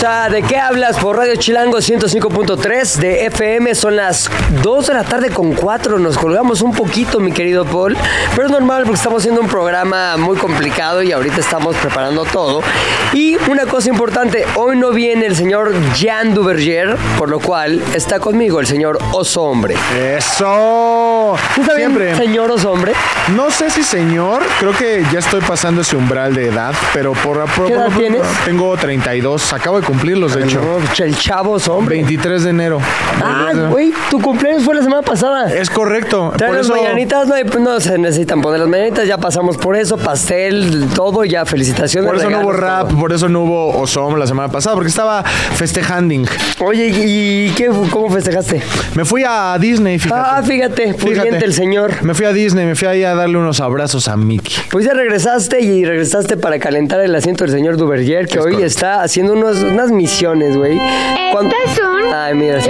Bienvenidos a ¿De qué hablas? por Radio Chilango 105.3 de FM. Son las 2 de la tarde con 4. Nos colgamos un poquito, mi querido Paul. Pero es normal porque estamos haciendo un programa muy complicado y ahorita estamos preparando todo. Y una cosa importante, hoy no viene el señor Jan Duverger, por lo cual está conmigo el señor Oso Hombre. Eso. ¿Está bien, Siempre. señor Oso Hombre? No sé si señor, creo que ya estoy pasando ese umbral de edad, pero por, por- ¿Qué edad por- tienes? Tengo 32, acabo de cumplirlos, de hecho. No, el chavo Hombre. 23 de enero. Ah, güey, tu cumpleaños fue la semana pasada. Es correcto. Trae Por las eso, mañanitas, no, hay- no se necesitan poner las mañanitas, ya pasamos por eso, pastel, todo, ya felicitaciones. por eso no hubo rap, todo. por eso no hubo Osom la semana pasada, porque estaba festejanding. Oye, ¿y qué, cómo festejaste? Me fui a Disney, fíjate. Ah, fíjate, pudiente el señor. Me fui a Disney, me fui ahí a darle unos abrazos a Mickey. Pues ya regresaste y regresaste para calentar el asiento del señor Duverger, que Es hoy correcto. está haciendo unos- unas misiones, güey. ¿Cuándo- Estas son Ay, mira, las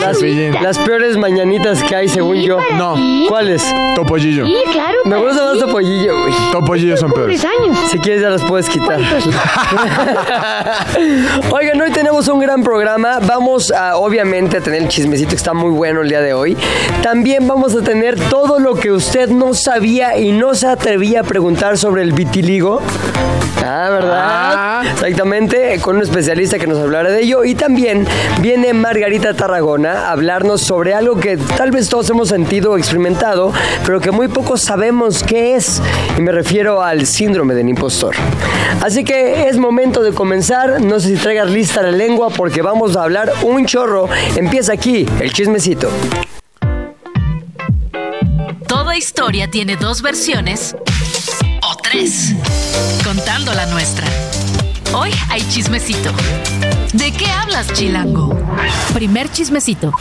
las. Las peores mañanitas que hay, según yo. No. ¿Cuáles? Topollillo. Sí, claro. Me gusta más. Topollillo, güey. Topollillo son peores. años. Si quieres ya las puedes quitar. Oigan, hoy tenemos un gran programa. Vamos a, obviamente, a tener el chismecito que está muy bueno el día de hoy. También vamos a tener todo lo que usted no sabía y no se atrevía a preguntar sobre el vitiligo. Ah, ¿verdad? Ah. Exactamente, con un especialista que nos hablará de ello. Y también viene Margarita Tarragona a hablarnos sobre algo que tal vez todos hemos sentido o experimentado, pero que muy pocos sabemos qué es. Y me refiero al síndrome del impostor. Así que es momento de comenzar. No sé si traigas lista la lengua porque vamos a hablar un chorro. Empieza aquí el chismecito. Toda historia tiene dos versiones o tres, contando la nuestra. Hoy hay chismecito. ¿De qué hablas, Chilango? Primer chismecito.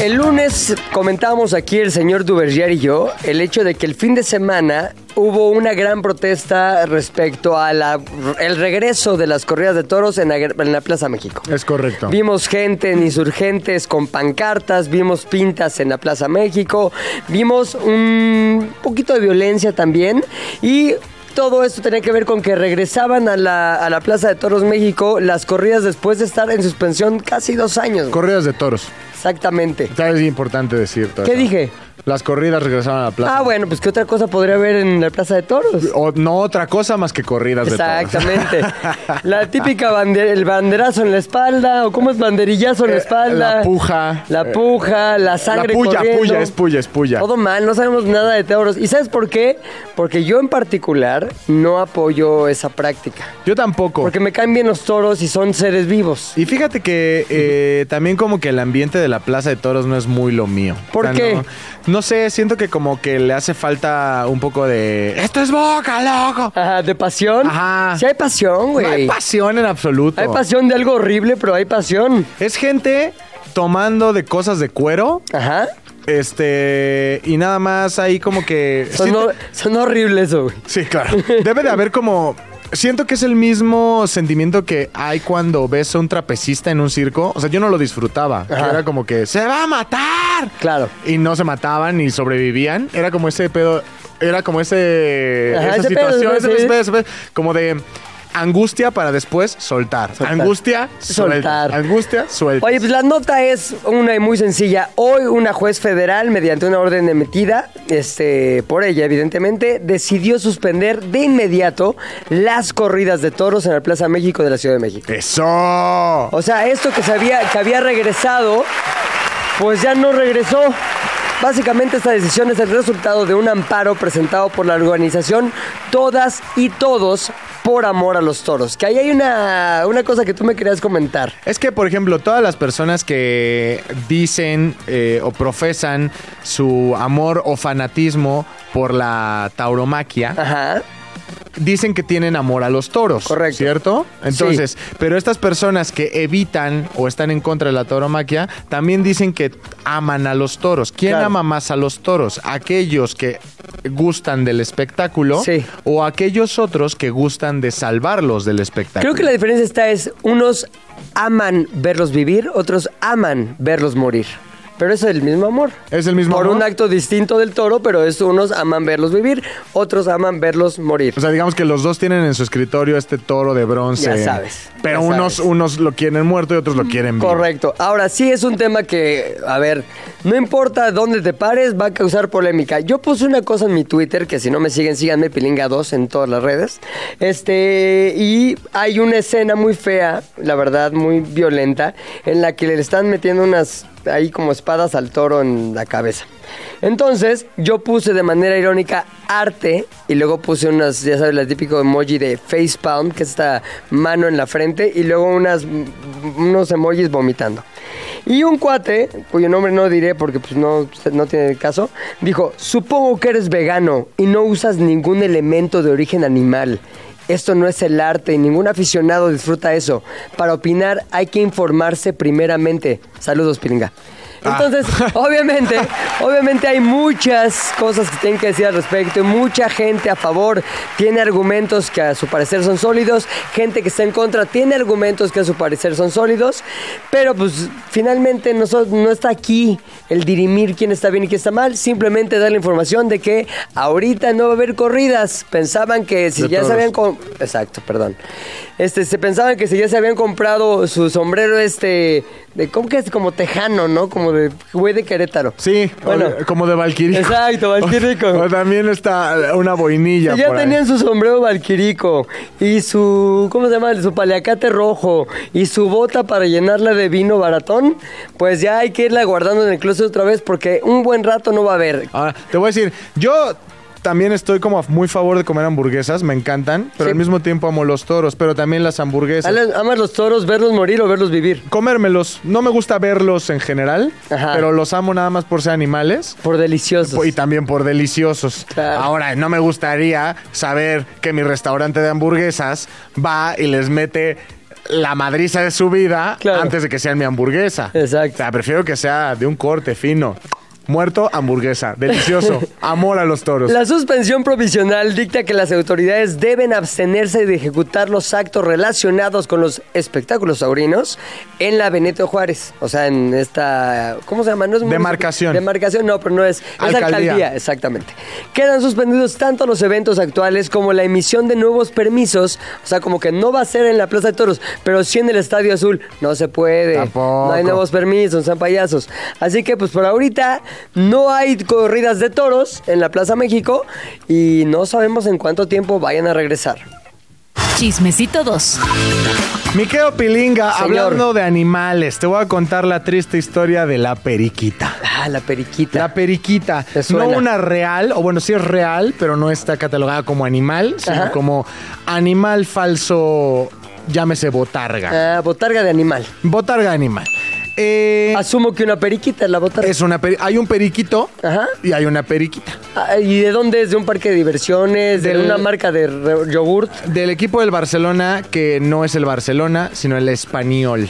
El lunes comentamos aquí el señor Duverger y yo el hecho de que el fin de semana hubo una gran protesta respecto a la el regreso de las corridas de toros en la, en la Plaza México. Es correcto. Vimos gente en insurgentes con pancartas, vimos pintas en la Plaza México, vimos un poquito de violencia también y todo esto tenía que ver con que regresaban a la, a la Plaza de Toros México las corridas después de estar en suspensión casi dos años. Corridas de toros. Exactamente. Es importante decir todo ¿Qué eso. dije? Las corridas regresaban a la plaza. Ah, bueno, pues ¿qué otra cosa podría haber en la Plaza de Toros? O no otra cosa más que corridas de toros. Exactamente. La típica bande- el banderazo en la espalda, o cómo es banderillazo en la Eh, espalda. la puja. La puja, la sangre La puya, corriendo. puya, es puya, es puya. Todo mal, no sabemos nada de toros. ¿Y sabes por qué? Porque yo en particular no apoyo esa práctica. Yo tampoco. Porque me caen bien los toros y son seres vivos. Y fíjate que eh, también como que el ambiente de la Plaza de Toros no es muy lo mío. ¿Por qué? No, no sé, siento que como que le hace falta un poco de... ¡Esto es boca, loco! Ajá, ¿De pasión? Ajá. Sí hay pasión, güey. No hay pasión en absoluto. Hay pasión de algo horrible, pero hay pasión. Es gente tomando de cosas de cuero, Ajá. este... Y nada más ahí como que... Son, son horribles eso, güey. Sí, claro. Debe de haber como. Siento que es el mismo sentimiento que hay cuando ves a un trapecista en un circo. O sea, yo no lo disfrutaba. Era como que ¡se va a matar! Claro. Y no se mataban ni sobrevivían. Era como ese pedo. Era como ese. Ajá, esa ese pedo, situación. ese pedo, ese pedo, como de. Angustia para después soltar. Soltar. Angustia, Soltar. soltar. Angustia, suelta. Oye, pues la nota es una y muy sencilla. Hoy una juez federal, mediante una orden emitida este, por ella, evidentemente, decidió suspender de inmediato las corridas de toros en la Plaza México de la Ciudad de México. ¡Eso! O sea, esto que, se había, que había regresado, pues ya no regresó. Básicamente esta decisión es el resultado de un amparo presentado por la organización Todas y Todos por Amor a los Toros. Que ahí hay una, una cosa que tú me querías comentar. Es que, por ejemplo, todas las personas que dicen eh, o profesan su amor o fanatismo por la tauromaquia, Ajá. Dicen que tienen amor a los toros. Correcto. ¿Cierto? Entonces, pero estas personas que evitan o están en contra de la tauromaquia también dicen que aman a los toros. ¿Quién Claro. ama más a los toros? ¿Aquellos que gustan del espectáculo Sí. o aquellos otros que gustan de salvarlos del espectáculo? Creo que la diferencia está es, unos aman verlos vivir, otros aman verlos morir. Pero es el mismo amor. ¿Es el mismo Por amor? un acto distinto del toro, pero es unos aman verlos vivir, otros aman verlos morir. O sea, digamos que los dos tienen en su escritorio este toro de bronce. Ya sabes, Pero ya unos, sabes. unos lo quieren muerto y otros lo quieren vivo. Correcto. Ahora sí es un tema que, a ver, no importa dónde te pares, va a causar polémica. Yo puse una cosa en mi Twitter, que si no me siguen, síganme Pilinga2 en todas las redes. Este, y hay una escena muy fea, la verdad, muy violenta, en la que le están metiendo unas ahí como espadas al toro en la cabeza. Entonces, yo puse de manera irónica arte y luego puse unas, ya sabes, la típico emoji de facepalm, que es esta mano en la frente, y luego unas, unos emojis vomitando. Y un cuate, cuyo nombre no diré porque pues no, no tiene caso, dijo, supongo que eres vegano y no usas ningún elemento de origen animal. Esto no es el arte y ningún aficionado disfruta eso. Para opinar hay que informarse primeramente. Saludos, Piringa. Entonces, obviamente, obviamente hay muchas cosas que tienen que decir al respecto. y Mucha gente a favor tiene argumentos que a su parecer son sólidos. Gente que está en contra tiene argumentos que a su parecer son sólidos. Pero pues finalmente no, no está aquí el dirimir quién está bien y quién está mal. Simplemente dar la información de que ahorita no va a haber corridas. Pensaban que si De ya com- Exacto, perdón. Este, se pensaban que si ya se habían comprado su sombrero este... De, ¿Cómo que es? Como tejano, ¿no? Como de güey de Querétaro. Sí, Bueno. o- como de Valquirico. Exacto, Valquirico. O, o también está una boinilla ya por ahí. tenían su sombrero valquirico y su, ¿cómo se llama? Su paliacate rojo y su bota para llenarla de vino baratón, pues ya hay que irla guardando en el closet otra vez porque un buen rato no va a haber. Ahora, te voy a decir, yo también estoy como muy a favor de comer hamburguesas, me encantan, pero Sí. al mismo tiempo amo los toros, pero también las hamburguesas. ¿Amas los toros, verlos morir o verlos vivir? Comérmelos, no me gusta verlos en general, Ajá. pero los amo nada más por ser animales. Por deliciosos. Y también por deliciosos. Claro. Ahora, no me gustaría saber que mi restaurante de hamburguesas va y les mete la madriza de su vida Claro. antes de que sea mi hamburguesa. Exacto. O sea, prefiero que sea de un corte fino. Muerto, hamburguesa. Delicioso. Amor a los toros. La suspensión provisional dicta que las autoridades deben abstenerse de ejecutar los actos relacionados con los espectáculos taurinos en la Benito Juárez. O sea, en esta. ¿Cómo se llama? No es. Demarcación. Demarcación, no, pero no es. Es Alcaldía. alcaldía, exactamente. Quedan suspendidos tanto los eventos actuales como la emisión de nuevos permisos. O sea, como que no va a ser en la Plaza de Toros, pero sí en el Estadio Azul. No se puede. Tampoco. No hay nuevos permisos, son payasos. Así que, pues por ahorita no hay corridas de toros en la Plaza México y no sabemos en cuánto tiempo vayan a regresar. Chismecito 2. Miqueo Pilinga, Señor. hablando de animales, te voy a contar la triste historia de la periquita. Ah, la periquita. La periquita, no una real, o bueno, sí es real, pero no está catalogada como animal, sino Ajá. como animal falso, llámese botarga. Ah, botarga de animal. Botarga animal. Eh, Asumo que una periquita es la botarga. es una peri- hay un periquito Ajá. y hay una periquita. Ah, ¿Y de dónde es? ¿De un parque de diversiones? ¿De Del- una marca de yogurt? Del equipo del Barcelona, que no es el Barcelona, sino el español.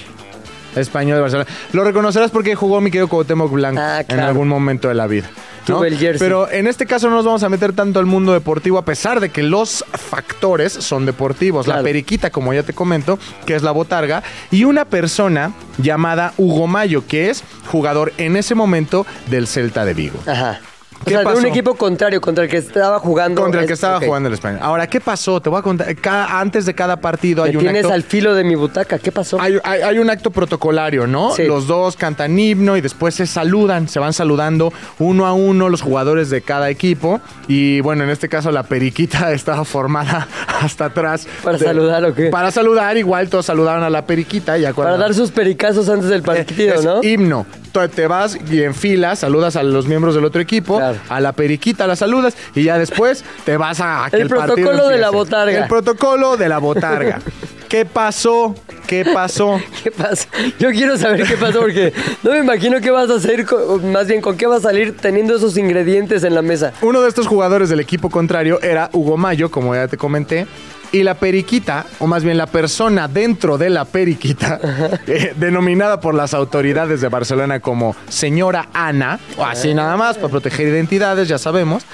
Español de Barcelona. Lo reconocerás porque jugó mi querido Cuauhtémoc Blanco Ah, en algún momento de la vida. el jersey. Pero en este caso no nos vamos a meter tanto al mundo deportivo, a pesar de que los factores son deportivos. La periquita, como ya te comento, que es la botarga, y una persona llamada Hugo Mayo, que es jugador en ese momento del Celta de Vigo. Ajá. O ¿Qué sea, de un pasó? equipo contrario, contra el que estaba jugando. Contra el que estaba jugando el español. Ahora, ¿qué pasó? Te voy a contar. Cada- antes de cada partido Me hay un tienes acto. al filo de mi butaca. ¿Qué pasó? Hay, hay- hay un acto protocolario, ¿no? Sí. Los dos cantan himno y después se saludan, se van saludando uno a uno los jugadores de cada equipo. Y bueno, en este caso la periquita estaba formada hasta atrás. ¿Para de- saludar o qué? Para saludar, igual todos saludaron a la periquita. Cuando- Para dar sus pericazos antes del partido, es ¿no? himno. Te vas y en fila saludas a los miembros del otro equipo, Claro. a la periquita la saludas y ya después te vas a, a que El el, protocolo de la botarga. El protocolo de la botarga. ¿Qué pasó? ¿Qué pasó? ¿Qué pasa? Yo quiero saber qué pasó porque no me imagino qué vas a hacer, con- más bien con qué vas a salir teniendo esos ingredientes en la mesa. Uno de estos jugadores del equipo contrario era Hugo Mayo, como ya te comenté. Y la periquita, o más bien la persona dentro de la periquita, eh, denominada por las autoridades de Barcelona como señora Ana, o así nada más, para proteger identidades, ya sabemos,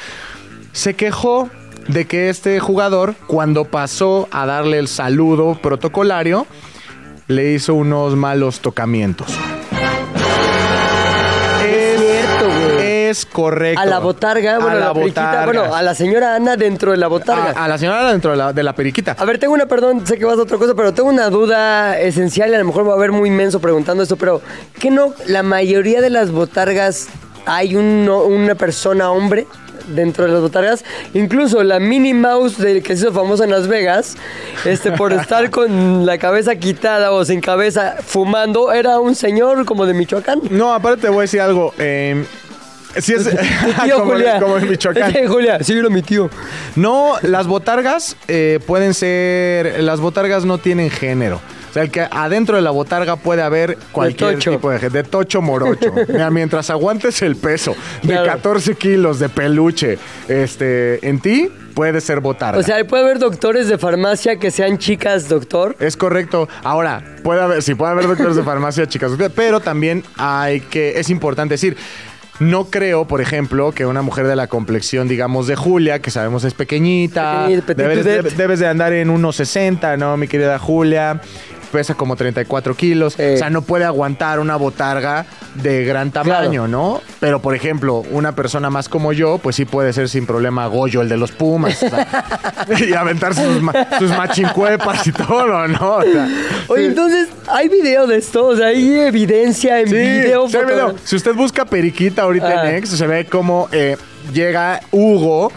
se quejó de que este jugador, cuando pasó a darle el saludo protocolario, le hizo unos malos tocamientos. Es correcto. A la botarga, bueno, a la la botarga. bueno, a la señora Ana dentro de la botarga. A, a la señora dentro de la, de la periquita. A ver, tengo una, perdón, sé que vas a otra cosa, pero tengo una duda esencial y a lo mejor me va a ver muy inmenso preguntando esto, pero ¿qué no? La mayoría de las botargas hay uno- una persona hombre dentro de las botargas. Incluso la Minnie Mouse del que se hizo famosa en Las Vegas, este, por estar con la cabeza quitada o sin cabeza fumando, era un señor como de Michoacán. No, aparte te voy a decir algo. eh, sí es, tío como, Julia. como en Michoacán. Este, Julia, sí, era mi tío. No, las botargas eh, pueden ser. Las botargas no tienen género. O sea, el que adentro de la botarga puede haber cualquier tocho. tipo de gente. De tocho morocho. Mira, mientras aguantes el peso de Claro. 14 kilos de peluche este, en ti, puede ser botarga. O sea, puede haber doctores de farmacia que sean chicas doctor. Es correcto. Ahora, puede haber, sí puede haber doctores de farmacia, chicas, pero también hay que, es importante decir, no creo, por ejemplo, que una mujer de la complexión, digamos, de Julia, que sabemos es pequeñita, debes de andar en 1,60, ¿no, mi querida Julia? Pesa como 34 kilos. O sea, no puede aguantar una botarga de gran tamaño, Claro. ¿no? Pero, por ejemplo, una persona más como yo, pues sí puede ser sin problema Goyo, el de los Pumas. o sea, y aventarse sus, ma- sus machincuepas y todo, ¿no? O sea, Oye, entonces, ¿hay video de esto? O sea, ¿hay evidencia en Sí, video? sí video. Si usted busca Periquita ahorita Ah. en X, se ve cómo eh, llega Hugo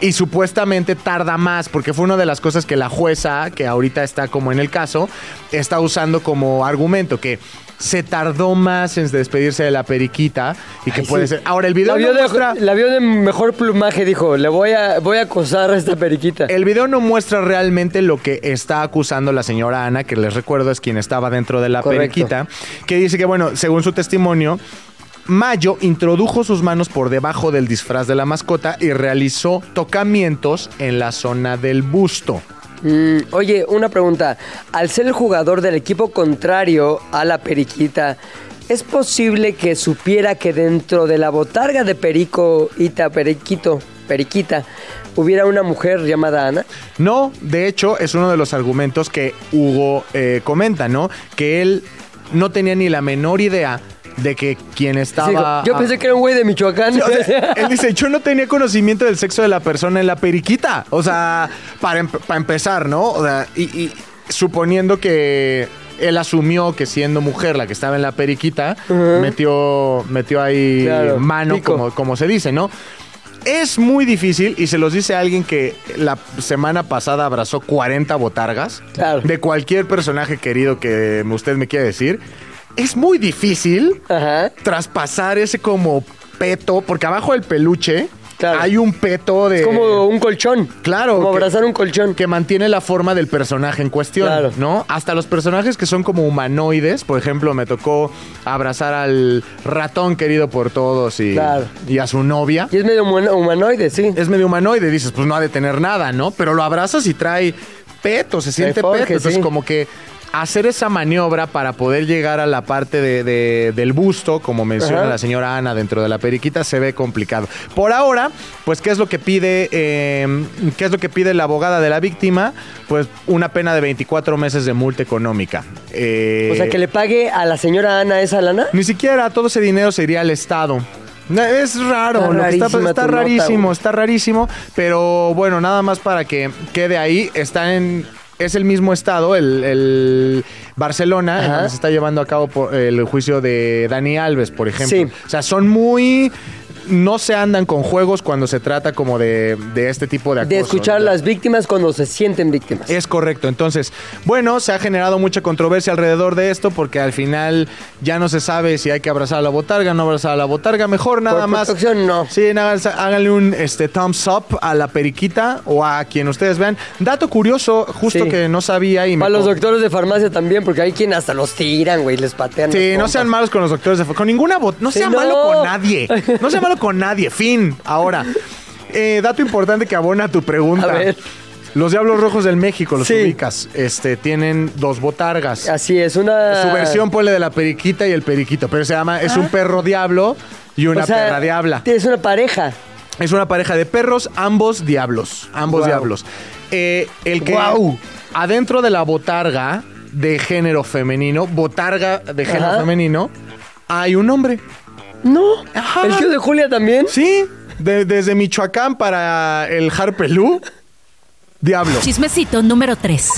y supuestamente tarda más, porque fue una de las cosas que la jueza, que ahorita está como en el caso, está usando como argumento, que se tardó más en despedirse de la periquita y que Ay, puede sí. ser... Ahora, el video La no de, muestra... la vio de mejor plumaje, dijo, le voy a, voy a acosar a esta periquita. El video no muestra realmente lo que está acusando la señora Ana, que les recuerdo es quien estaba dentro de la Correcto. periquita, que dice que, bueno, según su testimonio, Mayo introdujo sus manos por debajo del disfraz de la mascota y realizó tocamientos en la zona del busto. Mm, oye, una pregunta. Al ser el jugador del equipo contrario a la periquita, ¿es posible que supiera que dentro de la botarga de Perico, Ita, Periquito, Periquita, hubiera una mujer llamada Ana? No, de hecho, es uno de los argumentos que Hugo eh, comenta, ¿no? Que él no tenía ni la menor idea de que quien estaba... yo pensé que era un güey de Michoacán. Sí, o sea, él dice, yo no tenía conocimiento del sexo de la persona en la periquita. O sea, para, em- para empezar, ¿no? O sea, y, y suponiendo que él asumió que siendo mujer la que estaba en la periquita, metió, metió ahí Claro, mano, como, como se dice, ¿no? Es muy difícil, y se los dice alguien que la semana pasada abrazó 40 botargas Claro. de cualquier personaje querido que usted me quiera decir. Es muy difícil Ajá. traspasar ese como peto, porque abajo del peluche Claro. hay un peto de... Es como un colchón. Claro. Como que- abrazar un colchón. Que mantiene la forma del personaje en cuestión, Claro. ¿no? Hasta los personajes que son como humanoides, por ejemplo, me tocó abrazar al ratón querido por todos y, Claro. y a su novia. Y es medio humano- humanoide, sí. Es medio humanoide, dices, pues no ha de tener nada, ¿no? Pero lo abrazas y trae peto, se siente peto. Entonces, sí. como que hacer esa maniobra para poder llegar a la parte de- de- del busto, como menciona Ajá. la señora Ana dentro de la periquita, se ve complicado. Por ahora, pues, ¿qué es lo que pide, eh, qué es lo que pide la abogada de la víctima? Pues una pena de 24 meses de multa económica. Eh, O sea, que le pague a la señora Ana esa lana. ni siquiera todo ese dinero se iría al Estado. Es raro, Está lo que está, rarísima está tu nota, rarísimo, está rarísimo, pero bueno, nada más para que quede ahí, está en, es el mismo estado, el, el Barcelona, en Ajá. donde se está llevando a cabo por- el juicio de Dani Alves, por ejemplo. Sí. O sea, son muy no se andan con juegos cuando se trata como de, de este tipo de acoso. De escuchar a las víctimas cuando se sienten víctimas. Es correcto. Entonces, bueno, se ha generado mucha controversia alrededor de esto porque al final ya no se sabe si hay que abrazar a la botarga, no abrazar a la botarga. Mejor nada Por más. protección, no. Sí, nada, háganle un este, thumbs up a la periquita o a quien ustedes vean. Dato curioso, justo Sí. que no sabía y me. Para los doctores de farmacia también, porque hay quien hasta los tiran, güey, les patean. Sí, no sean malos con los doctores de Con ninguna bot. No Sí, sea no. malo con nadie. No sea malo con nadie. Fin. Ahora, eh, dato importante que abona tu pregunta. A ver. Los Diablos Rojos del México, los Sí. ubicas, este, tienen dos botargas. Así es, una. Su versión ponle de la periquita y el periquito, pero se llama, es un perro diablo y una. O sea, perra diabla. Es una pareja. Es una pareja de perros, ambos diablos. Ambos diablos. Eh, el que Guau. adentro de la botarga de género femenino, botarga de género Ajá. femenino, hay un hombre. No. Ajá. El tío de Julia también. Sí, de- desde Michoacán para el Harpelú, diablo. Chismecito número 3.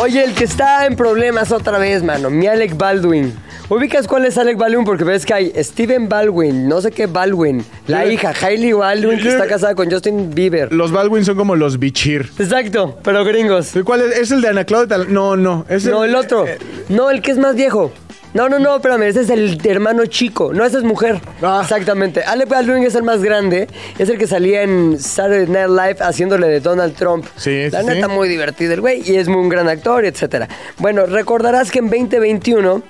Oye, el que está en problemas otra vez, mano, mi Alec Baldwin. ¿Ubicas cuál es Alec Baldwin? Porque ves que hay Steven Baldwin, no sé qué Baldwin, la hija Hailey Baldwin, que está casada con Justin Bieber. Los Baldwin son como los bichir. Exacto, pero gringos. ¿Cuál es? ¿Es el de Ana Claudia? No, no. Es No, el otro. eh, No, el que es más viejo. No, no, no, espérame, ese es el hermano chico. No, esa es mujer. Ah. Exactamente. Alec Baldwin es el más grande. Es el que salía en Saturday Night Live haciéndole de Donald Trump. Sí, La sí, neta, muy divertido el güey. Y es muy un gran actor, etcétera. Bueno, recordarás que en 2021...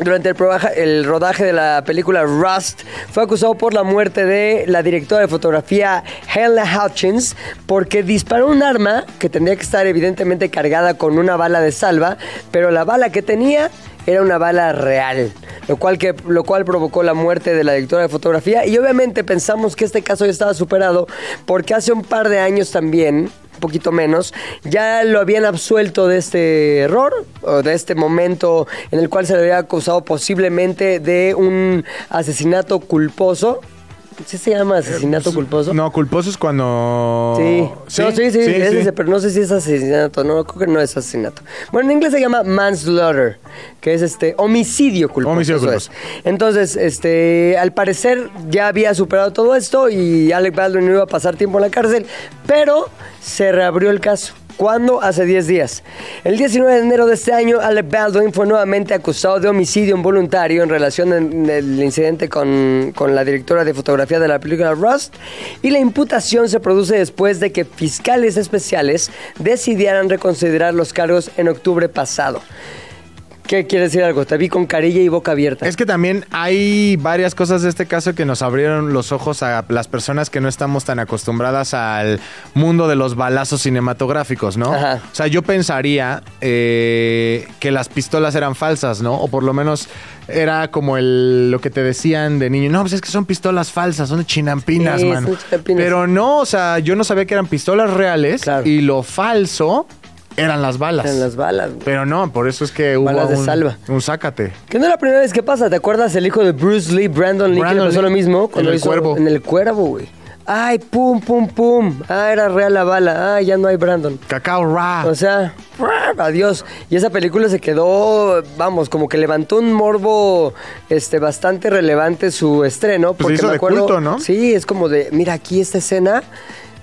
Durante el, el rodaje de la película Rust, fue acusado por la muerte de la directora de fotografía Helen Hutchins porque disparó un arma que tendría que estar evidentemente cargada con una bala de salva, pero la bala que tenía era una bala real, lo cual, que, lo cual provocó la muerte de la directora de fotografía y obviamente pensamos que este caso ya estaba superado porque hace un par de años también un poquito menos, ya lo habían absuelto de este error, o de este momento en el cual se le había acusado posiblemente de un asesinato culposo. ¿Sí se llama asesinato culposo? No, culposo es cuando. Sí. No, sí, sí, es sí. ese, pero no sé si es asesinato, no, creo que no es asesinato. Bueno, en inglés se llama manslaughter, que es este homicidio culposo. Homicidio culposo. es. Entonces, este, al parecer ya había superado todo esto y Alec Baldwin no iba a pasar tiempo en la cárcel, pero se reabrió el caso. ¿Cuándo? Hace 10 días. El 19 de enero de este año, Alec Baldwin fue nuevamente acusado de homicidio involuntario en relación al incidente con, con la directora de fotografía de la película Rust. Y la imputación se produce después de que fiscales especiales decidieran reconsiderar los cargos en octubre pasado. ¿Qué quiere decir algo? Te vi con carilla y boca abierta. Es que también hay varias cosas de este caso que nos abrieron los ojos a las personas que no estamos tan acostumbradas al mundo de los balazos cinematográficos, ¿no? Ajá. O sea, yo pensaría eh, que las pistolas eran falsas, ¿no? O por lo menos era como el, lo que te decían de niño. No, pues es que son pistolas falsas, son chinampinas, Sí, man. son chinampinas. Pero no, o sea, yo no sabía que eran pistolas reales Claro. y lo falso eran las balas. En las balas. güey. Pero no, por eso es que hubo Balas de un, salva. un sácate. Que no es la primera vez que pasa, ¿te acuerdas? El hijo de Bruce Lee, Brandon Lee, que le Brandon pasó Lee, lo mismo en cuando El hizo Cuervo. en el cuervo, güey. Ay, pum, pum, pum. Ah, era real la bala. Ah, ya no hay Brandon. Cacao Ra. O sea, adiós. Y esa película se quedó, vamos, como que levantó un morbo este, bastante relevante su estreno. Pues se porque hizo me de acuerdo, culto, ¿no? Sí, es como de, mira, aquí esta escena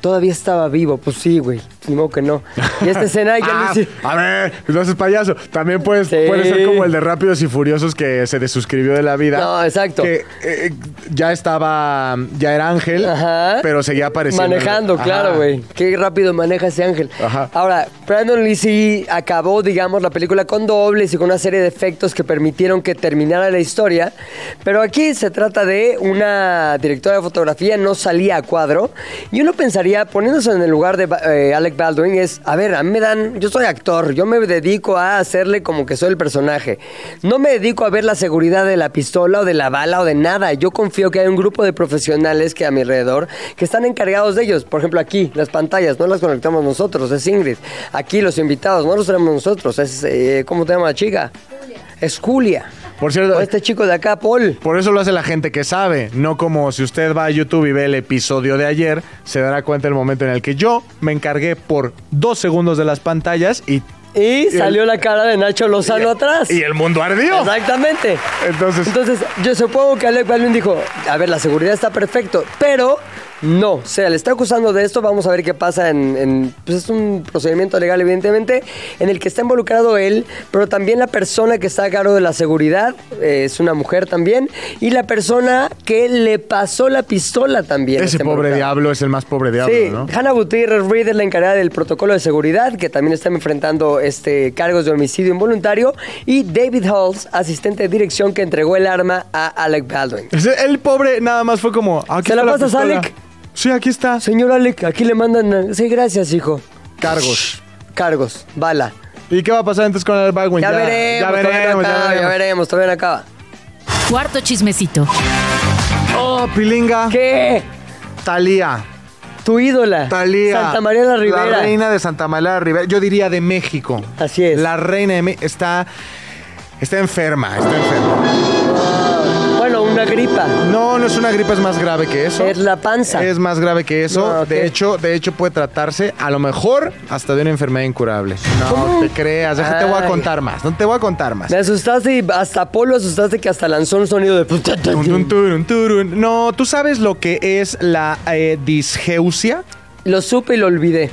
todavía estaba vivo. Pues sí, güey. Ni modo que no. Y esta escena ya Ah, lo hice- a ver, no haces payaso. También puedes, Sí. puede ser como el de Rápidos y Furiosos que se desuscribió de la vida. No, exacto. Que eh, ya estaba, ya era ángel, Ajá. pero seguía apareciendo. Manejando, Ajá. claro, güey. Qué rápido maneja ese ángel. Ajá. Ahora, Brandon Lee sí acabó, digamos, la película con dobles y con una serie de efectos que permitieron que terminara la historia. Pero aquí se trata de una directora de fotografía, no salía a cuadro. Y uno pensaría, poniéndose en el lugar de eh, Alec Baldwin, es, a ver, a mí me dan, yo soy actor, yo me dedico a hacerle como que soy el personaje. No me dedico a ver la seguridad de la pistola o de la bala o de nada. Yo confío que hay un grupo de profesionales que a mi alrededor que están encargados de ellos. Por ejemplo, aquí, las pantallas, no las conectamos nosotros, es Ingrid. Aquí, los invitados, no los tenemos nosotros, es, eh, ¿cómo te llama la chica? Es Julia. Por cierto, O este chico de acá, Paul. por eso lo hace la gente que sabe, no como si usted va a YouTube y ve el episodio de ayer, se dará cuenta el momento en el que yo me encargué por dos segundos de las pantallas y Y salió la cara de Nacho Lozano atrás. Y el mundo ardió. Exactamente. Entonces, Entonces, yo supongo que Alec Baldwin dijo, a ver, la seguridad está perfecto, pero no, o sea, le está acusando de esto, vamos a ver qué pasa en, en- pues es un procedimiento legal, evidentemente, en el que está involucrado él, pero también la persona que está a cargo de la seguridad, eh, es una mujer también, y la persona que le pasó la pistola también. ese pobre diablo es el más pobre diablo, Sí, ¿no? Hannah Gutiérrez Reed es la encargada del protocolo de seguridad, que también está enfrentando este, cargos de homicidio involuntario, y David Halls, asistente de dirección que entregó el arma a Alec Baldwin. El pobre nada más fue como. "Aquí ¿Se la está pasas, pistola". Alec? Sí, aquí está. Señor Alec, aquí le mandan... Sí, gracias, hijo. Cargos. Cargos, bala. ¿Y qué va a pasar entonces con el Baldwin? Ya, veremos, ya veremos, ya veremos. ya veremos, todavía no acaba. Cuarto chismecito. Oh, Pilinga. ¿Qué? Talía. Tu ídola. Talía. Santa María la Rivera. La reina de Santa María la Rivera. Yo diría de México. Así es. La reina de México está. Está enferma, está enferma. Una gripa. No, no es una gripa, es más grave que eso. Es la panza. Es más grave que eso. No, ok. De hecho, de hecho puede tratarse a lo mejor hasta de una enfermedad incurable. No ¿Cómo? te creas, déjate, te voy a contar más. No te voy a contar más. Me asustaste y hasta Polo asustaste que hasta lanzó un sonido de... No, ¿tú sabes lo que es la eh, disgeusia? Lo supe y lo olvidé.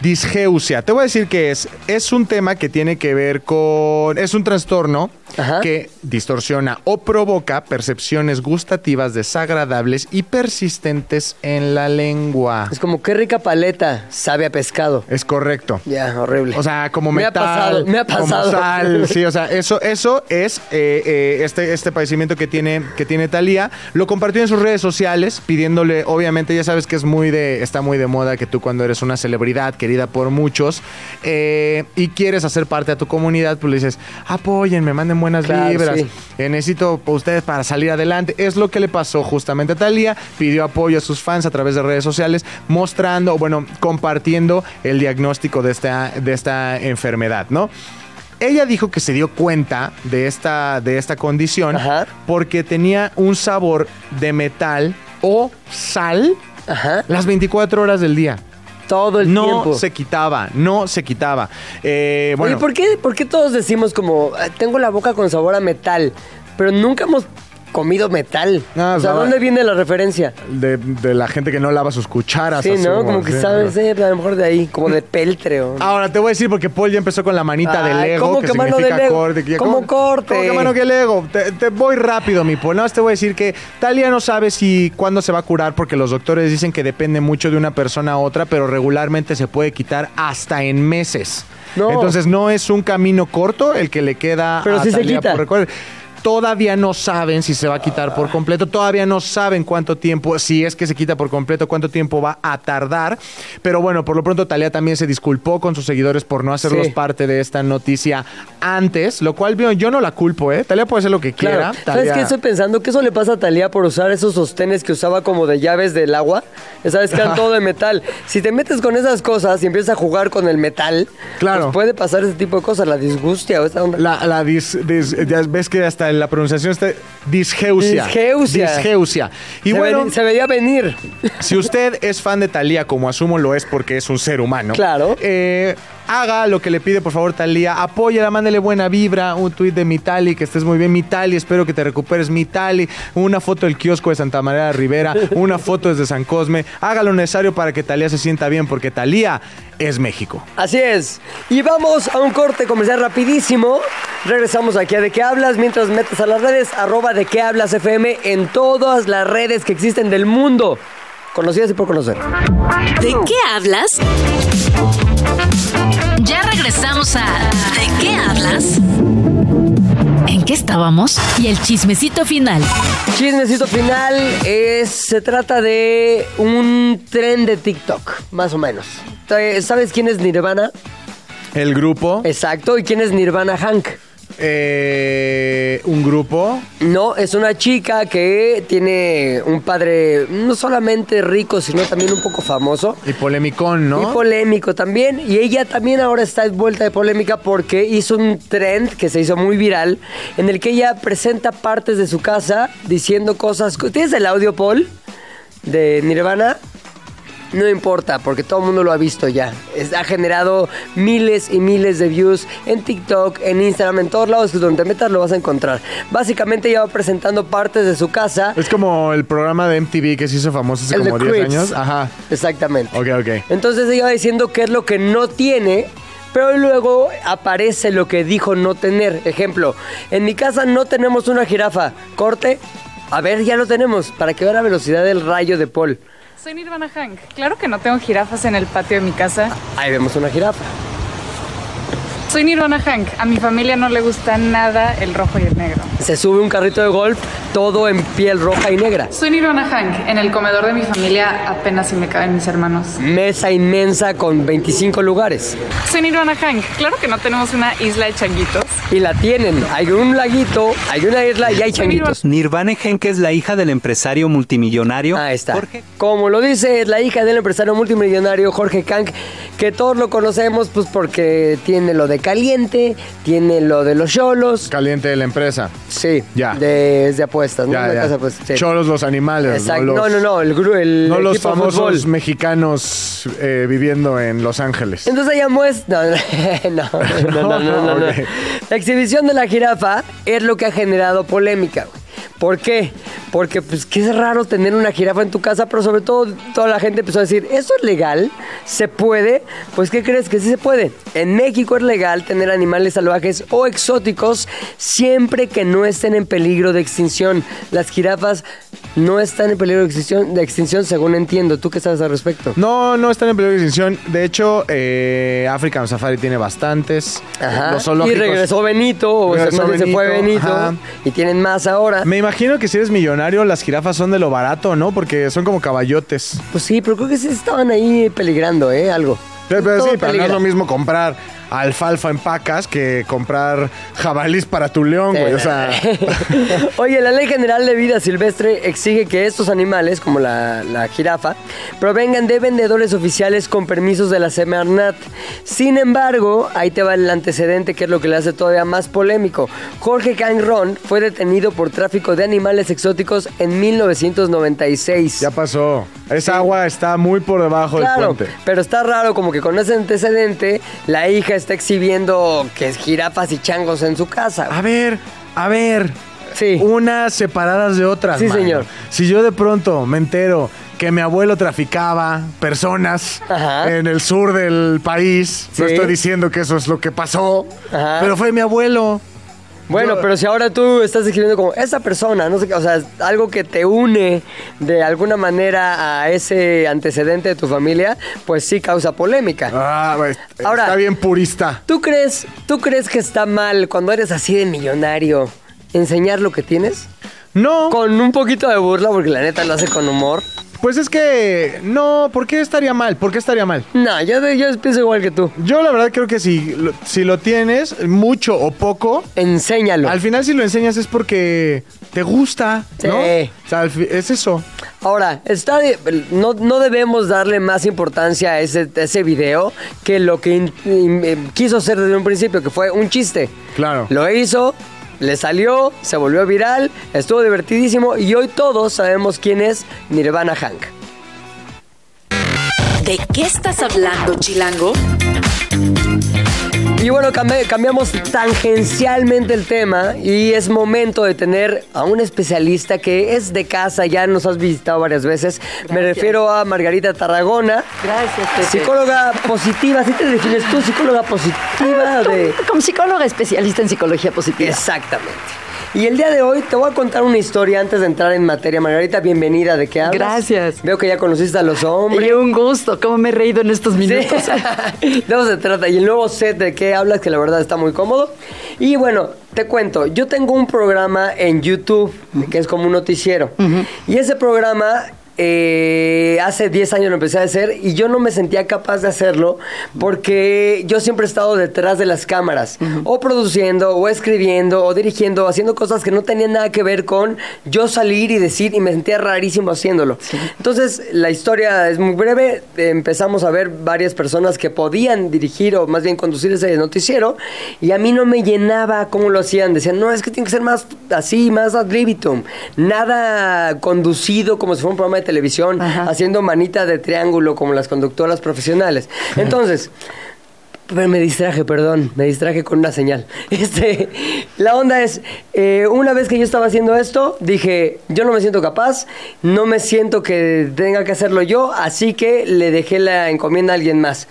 Disgeusia. Te voy a decir que es. Es un tema que tiene que ver con. Es un trastorno Ajá. que distorsiona o provoca percepciones gustativas desagradables y persistentes en la lengua. Es como, qué rica paleta, sabe a pescado. Es correcto. Ya, horrible. O sea, como Me ha metal, pasado, me ha como pasado. sal, sí, o sea, eso, eso es eh, eh, este, este padecimiento que tiene, que tiene Talía. Lo compartió en sus redes sociales, pidiéndole, obviamente, ya sabes que es muy de, está muy de moda que tú cuando eres una celebridad querida por muchos eh, y quieres hacer parte de tu comunidad, pues le dices, apóyenme, manden buenas Claro, vibras. sí. Eh, necesito ustedes para salir adelante. Es lo que le pasó justamente a Talía. Pidió apoyo a sus fans a través de redes sociales, mostrando, bueno, compartiendo el diagnóstico de esta, de esta enfermedad, ¿no? Ella dijo que se dio cuenta de esta, de esta condición Ajá. porque tenía un sabor de metal o sal Ajá. las 24 horas del día. Todo el no tiempo. se quitaba, no se quitaba. Eh, bueno, Oye, ¿por qué, ¿por qué todos decimos como, "Ah, tengo la boca con sabor a metal, pero nunca hemos comido metal? Ah, o sea, ¿dónde viene la referencia? de, de la gente que no lava sus cucharas. Sí, ¿no? Como que sí. sabes, eh, a lo mejor de ahí, como de peltre o... Ahora te voy a decir porque Paul ya empezó con la manita de Ay, Lego, ¿cómo que, que mano de Lego? corte. que- ¿Cómo corte? ¿Cómo que mano que Lego? Te, te voy rápido, mi Paul. Nada más te voy a decir que Talia no sabe si cuándo se va a curar porque los doctores dicen que depende mucho de una persona a otra, pero regularmente se puede quitar hasta en meses. No. Entonces no es un camino corto el que le queda Pero a sí se Thalía quita. por. Todavía no saben si se va a quitar por completo, todavía no saben cuánto tiempo, si es que se quita por completo, cuánto tiempo va a tardar. Pero bueno, por lo pronto Talía también se disculpó con sus seguidores por no hacerlos Sí. parte de esta noticia antes, lo cual yo, no la culpo, ¿eh? Talía puede hacer lo que quiera. Claro. ¿Sabes qué estoy pensando? Que eso le pasa a Talía por usar esos sostenes que usaba como de llaves del agua. Sabes que eran todo de metal. Si te metes con esas cosas y empiezas a jugar con el metal, Claro. pues puede pasar ese tipo de cosas, la disgustia o esta onda. La, la dis- dis- ya ves que hasta en la pronunciación está disgeusia. Disgeusia. Disgeusia. Y se, bueno, se veía venir. Si usted es fan de Talía, como asumo lo es porque es un ser humano, Claro. eh, haga lo que le pide, por favor, Talía. Apóyala, mándele buena vibra, un tuit de Mitali, que estés muy bien, Mitali, espero que te recuperes, Mitali. Una foto del kiosco de Santa María de Rivera, una foto desde San Cosme. Haga lo necesario para que Talía se sienta bien, porque Talía es México. Así es. Y vamos a un corte comercial rapidísimo. Regresamos aquí a De qué hablas mientras metes a las redes arroba de qué hablas FM en todas las redes que existen del mundo. Conocidas y por conocer. ¿De qué hablas? Ya regresamos a ¿De qué hablas? ¿En qué estábamos? Y el chismecito final. Chismecito final es, se trata de un tren de TikTok, más o menos. ¿Sabes quién es Nirvana? El grupo, Exacto. ¿Y quién es Nirvana Hank? Eh, un grupo, No, es una chica que tiene un padre no solamente rico, sino también un poco famoso. y polemicón, ¿no? Y polémico también. Y ella también ahora está envuelta de polémica porque hizo un trend que se hizo muy viral en el que ella presenta partes de su casa diciendo cosas. ¿Tienes el audio, Paul? De Nirvana. No importa, porque todo el mundo lo ha visto ya. Es- ha generado miles y miles de views en TikTok, en Instagram, en todos lados que donde te metas lo vas a encontrar. Básicamente lleva presentando partes de su casa. Es como el programa de MTV que se hizo famoso hace El como 10 Cribs. años. Ajá. Exactamente. Ok, ok. Entonces ella va diciendo qué es lo que no tiene, pero luego aparece lo que dijo no tener. Ejemplo, en mi casa no tenemos una jirafa. Corte. A ver, ya lo tenemos, para que vea la velocidad del rayo de Paul. Soy Nirvana Hank. Claro que no tengo jirafas en el patio de mi casa. Ahí vemos una jirafa. Soy Nirvana Hank. A mi familia no le gusta nada el rojo y el negro. Se sube un carrito de golf, todo en piel roja y negra. Soy Nirvana Hank. En el comedor de mi familia apenas si me caben mis hermanos. Mesa inmensa con 25 lugares. Soy Nirvana Hank. Claro que no tenemos una isla de changuitos. Y la tienen. Hay un laguito, hay una isla y hay changuitos. Nirvana Henke es la hija del empresario multimillonario Ahí está. Jorge Como lo dice, es la hija del empresario multimillonario Jorge Kank, que todos lo conocemos pues porque tiene lo de caliente, tiene lo de los cholos. Caliente de la empresa. Sí, Ya. de, es de apuestas, ¿no? Ya, Una ya. casa, pues, sí. Cholos los animales. Exacto. No, No, los, no, no, el, gru- el no los famosos mexicanos eh, viviendo en Los Ángeles. Entonces ella muestra. No, no, no, no, no, no, no. La exhibición de la jirafa es lo que ha generado polémica. güey. ¿Por qué? Porque pues que es raro tener una jirafa en tu casa, pero sobre todo toda la gente empezó a decir, ¿eso es legal? ¿Se puede? Pues ¿qué crees? Que sí se puede. En México es legal tener animales salvajes o exóticos siempre que no estén en peligro de extinción. Las jirafas no están en peligro de extinción, de extinción según entiendo. ¿Tú qué sabes al respecto? No, no están en peligro de extinción. De hecho, eh, African Safari tiene bastantes. Ajá. Los y regresó Benito, o Regresó bien se fue Benito, Benito, ajá. y tienen más ahora. Me imagino que si eres millonario, las jirafas son de lo barato, ¿no? Porque son como caballotes. Pues sí, pero creo que sí estaban ahí peligrando, ¿eh? Algo. Pero, sí, pero no es lo mismo comprar alfalfa en pacas que comprar jabalís para tu león, güey. O sea, Oye, la Ley General de Vida Silvestre exige que estos animales, como la, la jirafa, provengan de vendedores oficiales con permisos de la Semarnat. Sin embargo, ahí te va el antecedente que es lo que le hace todavía más polémico. Jorge Canron fue detenido por tráfico de animales exóticos en 1996. ya pasó. Esa agua está muy por debajo Claro, del puente. pero está raro como que con ese antecedente la hija está exhibiendo que es jirafas y changos en su casa. A ver, a ver. Sí. Unas separadas de otras. Sí, mano. señor. Si yo de pronto me entero que mi abuelo traficaba personas Ajá. en el sur del país, no Sí. estoy diciendo que eso es lo que pasó, Ajá. pero fue mi abuelo. Bueno, pero si ahora tú estás escribiendo como esa persona, no sé qué, o sea, algo que te une de alguna manera a ese antecedente de tu familia, pues sí causa polémica. Ah, pues, Ahora- está bien purista. ¿Tú crees, ¿Tú crees que está mal cuando eres así de millonario enseñar lo que tienes? No, Con un poquito de burla, porque la neta lo hace con humor. Pues es que no, ¿por qué estaría mal? ¿Por qué estaría mal? No, yo, yo pienso igual que tú. Yo la verdad creo que si lo, si lo tienes, mucho o poco, Enséñalo. al final si lo enseñas es porque te gusta, ¿no? Sí. O sea, al fi- es eso. Ahora, está de- no, no debemos darle más importancia a ese, a ese video que lo que in- in- eh, quiso hacer desde un principio, que fue un chiste. Claro. Lo hizo, le salió, se volvió viral, estuvo divertidísimo y hoy todos sabemos quién es Nirvana Hank. ¿De qué estás hablando, Chilango? Y bueno, cambi- cambiamos tangencialmente el tema y es momento de tener a un especialista que es de casa, ya nos has visitado varias veces. Me refiero a Margarita Tarragona. Gracias, Pepe. Psicóloga positiva, ¿sí te defines tú? ¿Psicóloga positiva? De... Como psicóloga especialista en psicología positiva. Exactamente. Y el día de hoy te voy a contar una historia antes de entrar en materia. Margarita, bienvenida. ¿De qué hablas? Gracias. Veo que ya conociste a los hombres. Y un gusto, cómo me he reído en estos Sí. minutos. de eso se trata. Y el nuevo set de qué hablas, que la verdad está muy cómodo. Y bueno, te cuento, yo tengo un programa en YouTube que es como un noticiero. Y ese programa eh, hace 10 años lo empecé a hacer y yo no me sentía capaz de hacerlo porque yo siempre he estado detrás de las cámaras, o produciendo, o escribiendo, o dirigiendo, haciendo cosas que no tenían nada que ver con yo salir y decir y me sentía rarísimo haciéndolo. Entonces, la historia es muy breve. Empezamos a ver varias personas que podían dirigir o más bien conducir ese noticiero y a mí no me llenaba cómo lo hacían. Decían, no, es que tiene que ser más así, más ad libitum. Nada conducido como si fuera un programa de televisión haciendo manita de triángulo como las conductoras profesionales. Entonces, me distraje, perdón, me distraje con una señal. Este, la onda es, eh, una vez que yo estaba haciendo esto, dije, yo no me siento capaz, no me siento que tenga que hacerlo yo, así que le dejé la encomienda a alguien más.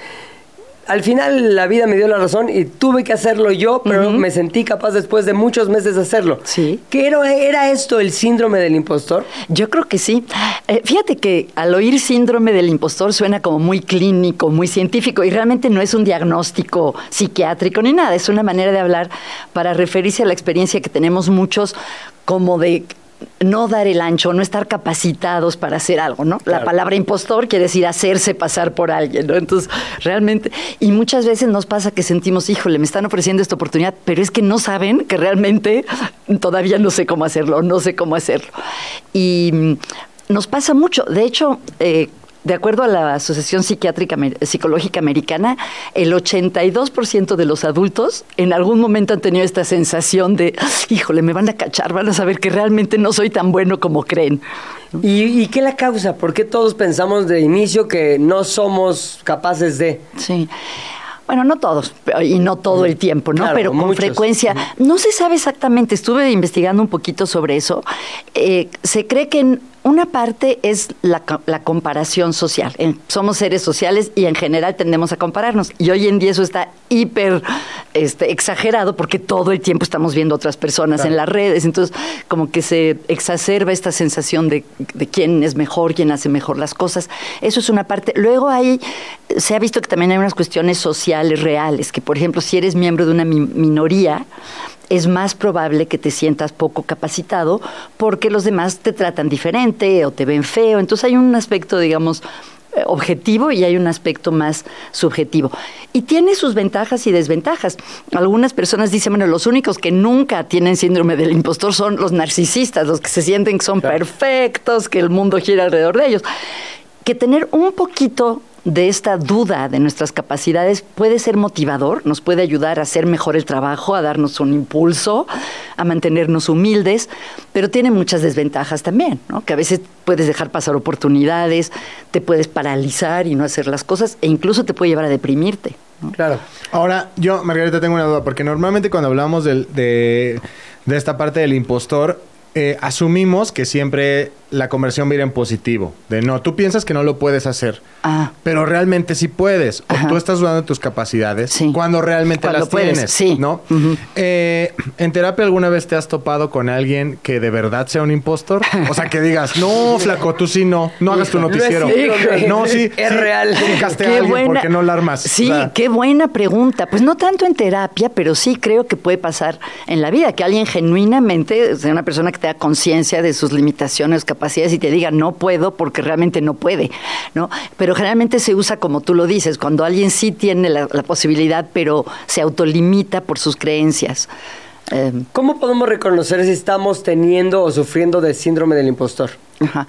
Al final la vida me dio la razón y tuve que hacerlo yo, pero me sentí capaz después de muchos meses de hacerlo. Sí. ¿Qué era, era esto el síndrome del impostor? Yo creo que sí. Eh, fíjate que al oír síndrome del impostor suena como muy clínico, muy científico y realmente no es un diagnóstico psiquiátrico ni nada, es una manera de hablar para referirse a la experiencia que tenemos muchos como de no dar el ancho, no estar capacitados para hacer algo, ¿no? La palabra impostor quiere decir hacerse pasar por alguien, ¿no? Entonces, realmente, y muchas veces nos pasa que sentimos, híjole, me están ofreciendo esta oportunidad, pero es que no saben que realmente todavía no sé cómo hacerlo, no sé cómo hacerlo. Y mm, nos pasa mucho. De hecho, eh, de acuerdo a la Asociación Psiquiátrica Psicológica Americana, el 82% de los adultos en algún momento han tenido esta sensación de, híjole, me van a cachar, van a saber que realmente no soy tan bueno como creen. ¿Y, y qué la causa? ¿Por qué todos pensamos de inicio que no somos capaces de? Sí. Bueno, no todos, y no todo el tiempo, ¿no? Claro, pero con muchos. frecuencia. No se sabe exactamente, estuve investigando un poquito sobre eso. Eh, se cree que en una parte es la, la comparación social. En- somos seres sociales y en general tendemos a compararnos. Y hoy en día eso está hiper este, exagerado porque todo el tiempo estamos viendo otras personas en las redes. Entonces, como que se exacerba esta sensación de, de quién es mejor, quién hace mejor las cosas. Eso es una parte. Luego hay, se ha visto que también hay unas cuestiones sociales reales, que por ejemplo, si eres miembro de una mi- minoría, es más probable que te sientas poco capacitado porque los demás te tratan diferente o te ven feo. Entonces hay un aspecto, digamos, eh, objetivo y hay un aspecto más subjetivo. Y tiene sus ventajas y desventajas. Algunas personas dicen, bueno, los únicos que nunca tienen síndrome del impostor son los narcisistas, los que se sienten que son perfectos, que el mundo gira alrededor de ellos. Que tener un poquito de esta duda de nuestras capacidades puede ser motivador, nos puede ayudar a hacer mejor el trabajo, a darnos un impulso, a mantenernos humildes, pero tiene muchas desventajas también, ¿no? que a veces puedes dejar pasar oportunidades, te puedes paralizar y no hacer las cosas, e incluso te puede llevar a deprimirte. Claro. Ahora, yo, Margarita, tengo una duda, porque normalmente cuando hablamos del- de, de esta parte del impostor, eh, asumimos que siempre la conversión va a ir en positivo. De no, tú piensas que no lo puedes hacer, Ah. pero realmente sí puedes. O tú estás dudando de tus capacidades Sí. cuando realmente Cuando las puedes, tienes. sí. ¿no? Eh, ¿En terapia alguna vez te has topado con alguien que de verdad sea un impostor? O sea, que digas, no, flaco, tú sí no, no hagas tu noticiero. No, sí, Es sí, real. buscaste a alguien porque no la armas. Sí, O sea, qué buena pregunta. Pues no tanto en terapia, pero sí creo que puede pasar en la vida, que alguien genuinamente, sea una persona que tenga conciencia de sus limitaciones, capacidades y te diga no puedo porque realmente no puede, ¿no? Pero generalmente se usa como tú lo dices, cuando alguien sí tiene la, la posibilidad, pero se autolimita por sus creencias. Eh, ¿Cómo podemos reconocer si estamos teniendo o sufriendo de síndrome del impostor? Ajá.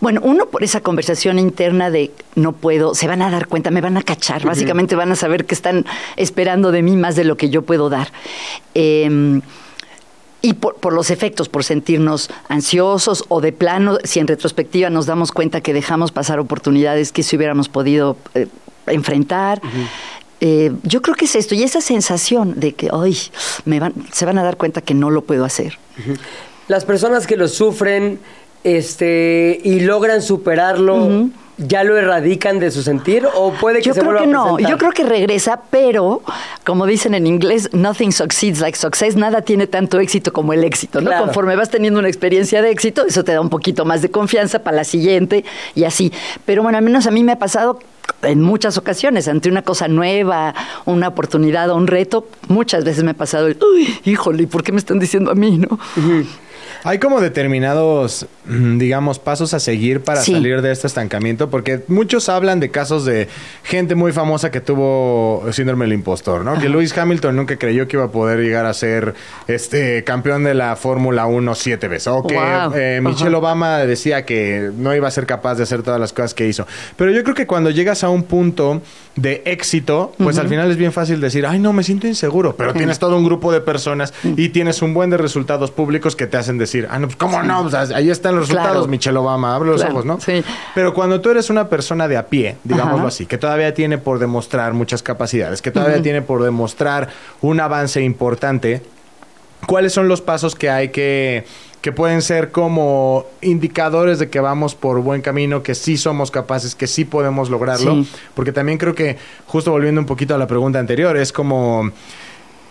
Bueno, uno por esa conversación interna de no puedo, se van a dar cuenta, me van a cachar, básicamente van a saber que están esperando de mí más de lo que yo puedo dar. Eh, y por, por los efectos, por sentirnos ansiosos o de plano, si en retrospectiva nos damos cuenta que dejamos pasar oportunidades que si hubiéramos podido eh, enfrentar. Eh, yo creo que es esto, y esa sensación de que, ay, me van, se van a dar cuenta que no lo puedo hacer. Las personas que lo sufren este, y logran superarlo, ¿ya lo erradican de su sentir o puede que Yo se creo vuelva que a no, presentar? yo creo que regresa, pero como dicen en inglés, nothing succeeds like success, nada tiene tanto éxito como el éxito, ¿no? Claro. Conforme vas teniendo una experiencia de éxito, eso te da un poquito más de confianza para la siguiente y así. Pero bueno, al menos a mí me ha pasado en muchas ocasiones, ante una cosa nueva, una oportunidad o un reto, muchas veces me ha pasado el, uy, híjole, ¿y ¿por qué me están diciendo a mí, no? Hay como determinados, mm, digamos, pasos a seguir para Sí. salir de este estancamiento, porque muchos hablan de casos de gente muy famosa que tuvo síndrome del impostor, ¿no? Que Lewis Hamilton nunca creyó que iba a poder llegar a ser este campeón de la Fórmula 1 siete veces. O que Wow. eh, Michelle Ajá. Obama decía que no iba a ser capaz de hacer todas las cosas que hizo. Pero yo creo que cuando llegas a un punto de éxito, pues al final es bien fácil decir, ay, no, me siento inseguro. Pero tienes todo un grupo de personas y tienes un buen de resultados públicos que te hacen decir, ah, no, pues cómo no, Pues, ahí están los resultados, Claro. Michelle Obama, abre los Claro, ojos, ¿no? sí. Pero cuando tú eres una persona de a pie, digámoslo Ajá. así, que todavía tiene por demostrar muchas capacidades, que todavía tiene por demostrar un avance importante, ¿cuáles son los pasos que hay que que pueden ser como indicadores de que vamos por buen camino, que sí somos capaces, que sí podemos lograrlo? Sí. Porque también creo que, justo volviendo un poquito a la pregunta anterior, es como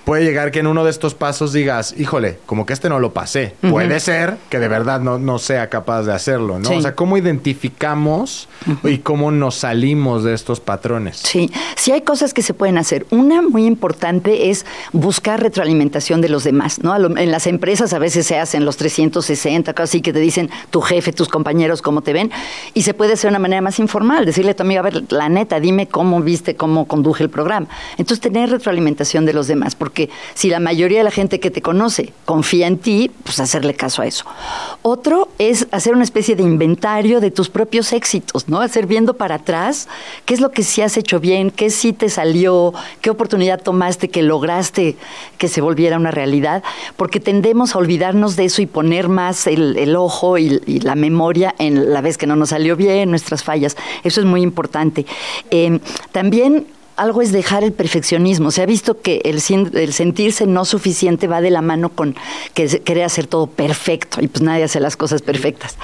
puede llegar que en uno de estos pasos digas, híjole, como que este no lo pasé. Puede ser que de verdad no, no sea capaz de hacerlo, ¿no? Sí. O sea, ¿cómo identificamos y cómo nos salimos de estos patrones? Sí, sí hay cosas que se pueden hacer. Una muy importante es buscar retroalimentación de los demás, ¿no? En las empresas a veces se hacen los 360, cosas así que te dicen tu jefe, tus compañeros, cómo te ven, y se puede hacer de una manera más informal, decirle a tu amiga, a ver, la neta, dime cómo viste, cómo conduje el programa. Entonces, tener retroalimentación de los demás, porque si la mayoría de la gente que te conoce confía en ti, pues hacerle caso a eso. Otro es hacer una especie de inventario de tus propios éxitos, ¿no? Hacer viendo para atrás qué es lo que sí has hecho bien, qué sí te salió, qué oportunidad tomaste que lograste que se volviera una realidad, porque tendemos a olvidarnos de eso y poner más el, ojo y, la memoria en la vez que no nos salió bien, nuestras fallas. Eso es muy importante. Eh, también algo es dejar el perfeccionismo. Se ha visto que el, el sentirse no suficiente va de la mano con que se- querer hacer todo perfecto y pues nadie hace las cosas perfectas.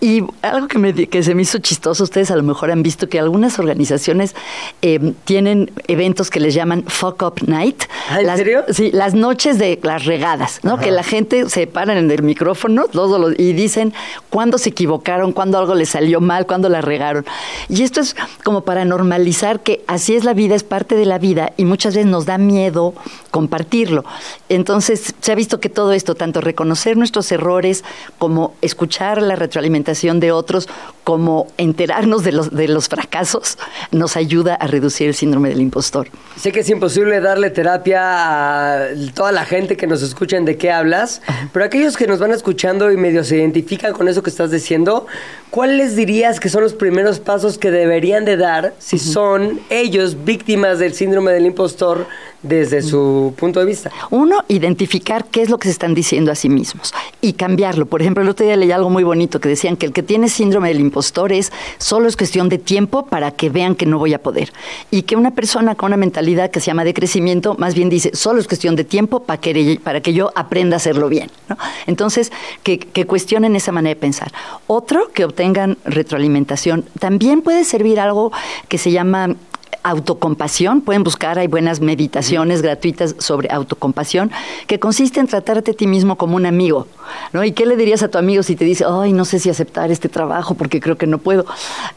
Y algo que, me, que se me hizo chistoso, ustedes a lo mejor han visto que algunas organizaciones eh, tienen eventos que les llaman Fuck Up Night. ¿Ah, en Las- serio? Sí, las noches de las regadas, ¿no? Que la gente se para en el micrófono los- y dicen cuándo se equivocaron, cuándo algo les salió mal, cuándo la regaron. Y esto es como para normalizar que así es la vida, es parte de la vida y muchas veces nos da miedo compartirlo. Entonces, se ha visto que todo esto, tanto reconocer nuestros errores como escuchar la retroalimentación de otros, como enterarnos de los, de los fracasos, nos ayuda a reducir el síndrome del impostor. Sé que es imposible darle terapia a toda la gente que nos escuchen de qué hablas, pero aquellos que nos van escuchando y medio se identifican con eso que estás diciendo, ¿cuáles dirías que son los primeros pasos que deberían de dar si son ellos víctimas del síndrome del impostor desde su punto de vista? Uno, identificar qué es lo que se están diciendo a sí mismos y cambiarlo. Por ejemplo, el otro día leí algo muy bonito que decían que el que tiene síndrome del impostor es solo es cuestión de tiempo para que vean que no voy a poder. Y que una persona con una mentalidad que se llama de crecimiento más bien dice solo es cuestión de tiempo para que, para que yo aprenda a hacerlo bien. ¿no? Entonces, que, que cuestionen esa manera de pensar. Otro, que obtengan retroalimentación. También puede servir algo que se llama autocompasión, pueden buscar, hay buenas meditaciones gratuitas sobre autocompasión, que consiste en tratarte a ti mismo como un amigo, ¿no? ¿Y qué le dirías a tu amigo si te dice, ay, no sé si aceptar este trabajo porque creo que no puedo?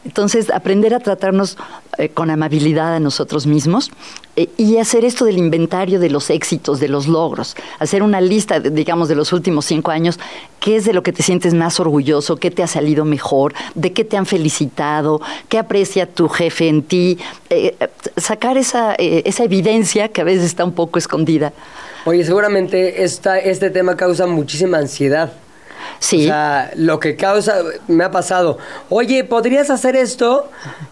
Entonces, aprender a tratarnos eh, con amabilidad a nosotros mismos y hacer esto del inventario de los éxitos, de los logros, hacer una lista, digamos, de los últimos cinco años, qué es de lo que te sientes más orgulloso, qué te ha salido mejor, de qué te han felicitado, qué aprecia tu jefe en ti, eh, eh, sacar esa, eh, esa evidencia que a veces está un poco escondida. Oye, seguramente esta, este tema causa muchísima ansiedad. Sí. O sea, lo que causa, me ha pasado, oye, ¿podrías hacer esto?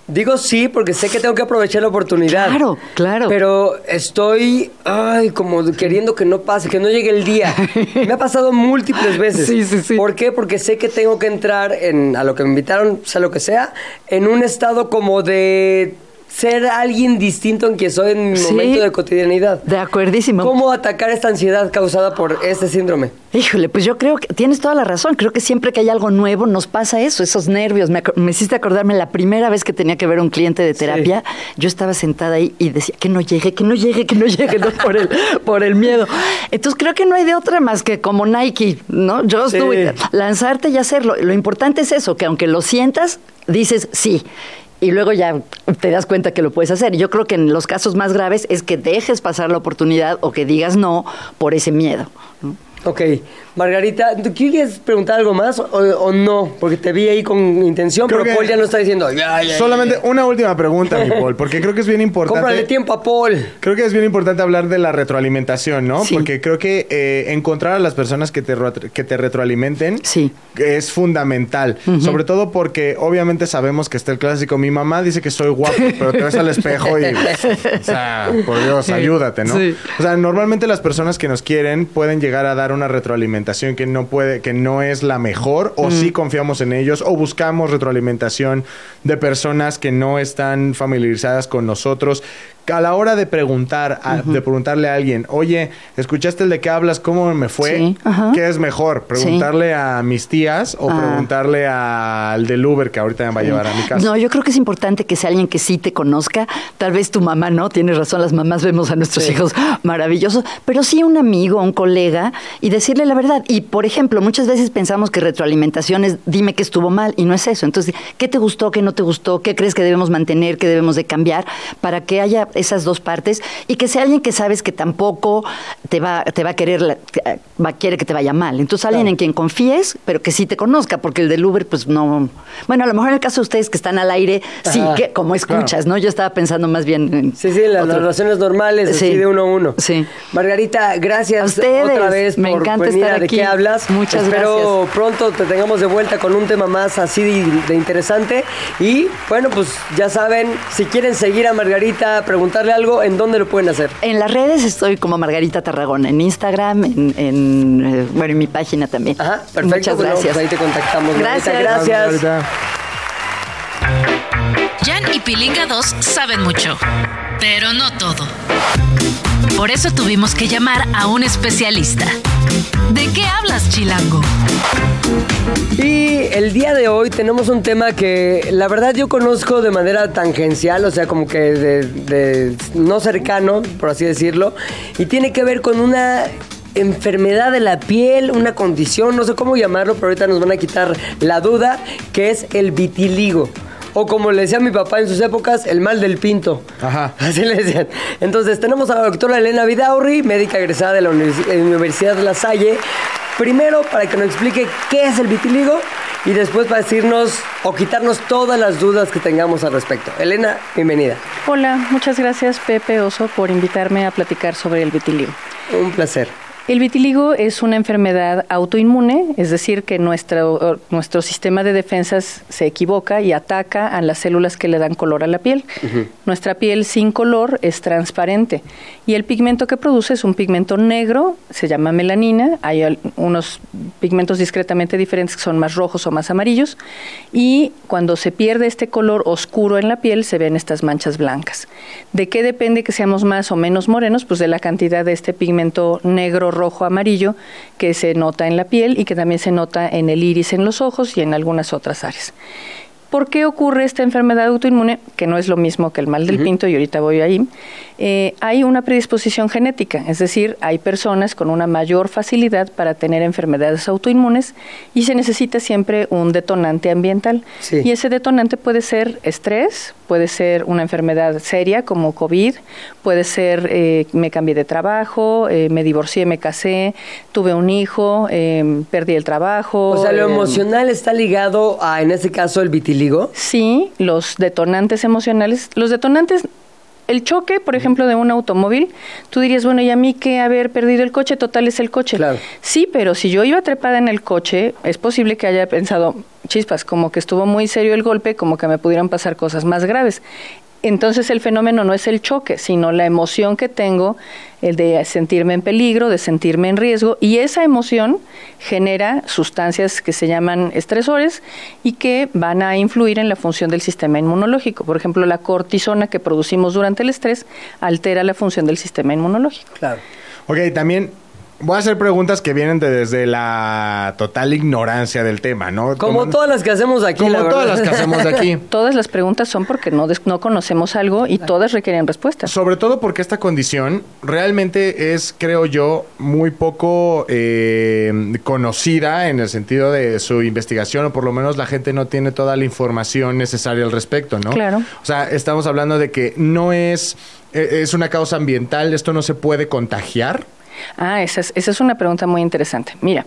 Digo sí, porque sé que tengo que aprovechar la oportunidad. Claro, claro. Pero estoy, ay, como queriendo que no pase, que no llegue el día. Me ha pasado múltiples veces. Sí, sí, sí. ¿Por qué? Porque sé que tengo que entrar en, a lo que me invitaron, sea lo que sea, en un estado como de ser alguien distinto en que soy en mi Sí. momento de cotidianidad. De acuerdísimo. ¿Cómo atacar esta ansiedad causada por este síndrome? Híjole, pues yo creo que tienes toda la razón. Creo que siempre que hay algo nuevo nos pasa eso, esos nervios. Me, me hiciste acordarme la primera vez que tenía que ver a un cliente de terapia. Yo estaba sentada ahí y decía que no llegue, que no llegue, que no llegue, ¿no? por, el, por el miedo. Entonces creo que no hay de otra más que como Nike, ¿no? Yo Sí. estuve, lanzarte y hacerlo. Lo importante es eso, que aunque lo sientas, dices sí. Y luego ya te das cuenta que lo puedes hacer. Yo creo que en los casos más graves es que dejes pasar la oportunidad o que digas no por ese miedo. Ok, Margarita, ¿tú quieres preguntar algo más o, o no? Porque te vi ahí con intención, Creo pero Paul ya no está diciendo. Solamente una última pregunta, mi Paul, porque creo que es bien importante. Cómprale tiempo a Paul. Creo que es bien importante hablar de la retroalimentación, ¿no? Sí. Porque creo que eh, encontrar a las personas que te, que te retroalimenten Sí. es fundamental. Sobre todo porque obviamente sabemos que está el clásico. Mi mamá dice que soy guapo, pero te ves al espejo y. O sea, por Dios, ayúdate, ¿no? Sí. O sea, normalmente las personas que nos quieren pueden llegar a dar dar una retroalimentación que no puede, que no es la mejor, o sí confiamos en ellos, o buscamos retroalimentación de personas que no están familiarizadas con nosotros. A la hora de preguntar, a- de preguntarle a alguien, oye, ¿escuchaste el de qué hablas? ¿Cómo me fue? Sí. ¿Qué es mejor? ¿Preguntarle a mis tías o Ah. preguntarle al del Uber que ahorita me va a llevar a mi casa? No, yo creo que es importante que sea alguien que sí te conozca. Tal vez tu mamá no, tienes razón, las mamás vemos a nuestros hijos maravillosos, pero sí un amigo, un colega y decirle la verdad. Y por ejemplo, muchas veces pensamos que retroalimentación es dime que estuvo mal y no es eso. Entonces, ¿qué te gustó, qué no te gustó, qué crees que debemos mantener, qué debemos de cambiar para que haya esas dos partes y que sea alguien que sabes que tampoco te va, te va a querer, va, quiere que te vaya mal. Entonces, alguien en quien confíes, pero que sí te conozca, porque el del Uber, pues no. Bueno, a lo mejor en el caso de ustedes que están al aire, sí, que como escuchas, ¿no? Yo estaba pensando más bien en. Sí, sí, las otro- relaciones normales, así Sí. de uno a uno. Sí. Margarita, gracias A ustedes. otra vez Me por encanta venir estar a de aquí. qué hablas. Muchas Espero pronto te tengamos de vuelta con un tema más así de, de interesante. Y bueno, pues ya saben, si quieren seguir a Margarita, preguntarle algo, ¿en dónde lo pueden hacer? En las redes estoy como Margarita Tarragona, en Instagram, en, en, eh, bueno, en mi página también. Ajá, perfecto. Muchas Bueno, gracias. pues ahí te contactamos. Margarita. Gracias. Gracias. Margarita. Jan y Pilinga 2 saben mucho, pero no todo. Por eso tuvimos que llamar a un especialista. ¿De qué hablas, Chilango? Y el día de hoy tenemos un tema que la verdad yo conozco de manera tangencial, o sea, como que de, no cercano, por así decirlo, y tiene que ver con una enfermedad de la piel, una condición, no sé cómo llamarlo, pero ahorita nos van a quitar la duda, que es el vitiligo. O como le decía mi papá en sus épocas, el mal del pinto. Ajá. Así le decían. Entonces tenemos a la doctora Elena Vidaurri, médica egresada de la Univers- eh, Universidad de La Salle. Primero, para que nos explique qué es el vitiligo y después para decirnos o quitarnos todas las dudas que tengamos al respecto. Elena, bienvenida. Hola, muchas gracias Pepe Oso por invitarme a platicar sobre el vitiligo. Un placer. El vitiligo es una enfermedad autoinmune, es decir, que nuestro, nuestro sistema de defensas se equivoca y ataca a las células que le dan color a la piel. Nuestra piel sin color es transparente y el pigmento que produce es un pigmento negro, se llama melanina, hay al- unos pigmentos discretamente diferentes que son más rojos o más amarillos y cuando se pierde este color oscuro en la piel se ven estas manchas blancas. ¿De qué depende que seamos más o menos morenos? Pues de la cantidad de este pigmento negro, rojo, amarillo que se nota en la piel y que también se nota en el iris, en los ojos y en algunas otras áreas. ¿Por qué ocurre esta enfermedad autoinmune? Que no es lo mismo que el mal del pinto, y ahorita voy ahí. Eh, hay una predisposición genética, es decir, hay personas con una mayor facilidad para tener enfermedades autoinmunes y se necesita siempre un detonante ambiental. Sí. Y ese detonante puede ser estrés, puede ser una enfermedad seria como COVID, puede ser eh, me cambié de trabajo, eh, me divorcié, me casé, tuve un hijo, eh, perdí el trabajo. O sea, lo eh, emocional está ligado a, en este caso, el vitiligo. Sí, los detonantes emocionales. Los detonantes, el choque, por ejemplo, de un automóvil, tú dirías, bueno, ¿y a mí qué haber perdido el coche? Total es el coche. Claro. Sí, pero si yo iba trepada en el coche, es posible que haya pensado, chispas, como que estuvo muy serio el golpe, como que me pudieran pasar cosas más graves. Entonces el fenómeno no es el choque, sino la emoción que tengo, el de sentirme en peligro, de sentirme en riesgo, y esa emoción genera sustancias que se llaman estresores y que van a influir en la función del sistema inmunológico. Por ejemplo, la cortisona que producimos durante el estrés altera la función del sistema inmunológico. Claro. Ok, también voy a hacer preguntas que vienen de desde la total ignorancia del tema, ¿no? Como todas las que hacemos aquí, como la todas las que hacemos aquí. Todas las preguntas son porque no, des- no conocemos algo y todas requieren respuestas. Sobre todo porque esta condición realmente es, creo yo, muy poco eh, conocida en el sentido de su investigación, o por lo menos la gente no tiene toda la información necesaria al respecto, ¿no? Claro. O sea, estamos hablando de que no es, eh, es una causa ambiental, esto no se puede contagiar. Ah, esa es, esa es una pregunta muy interesante. Mira,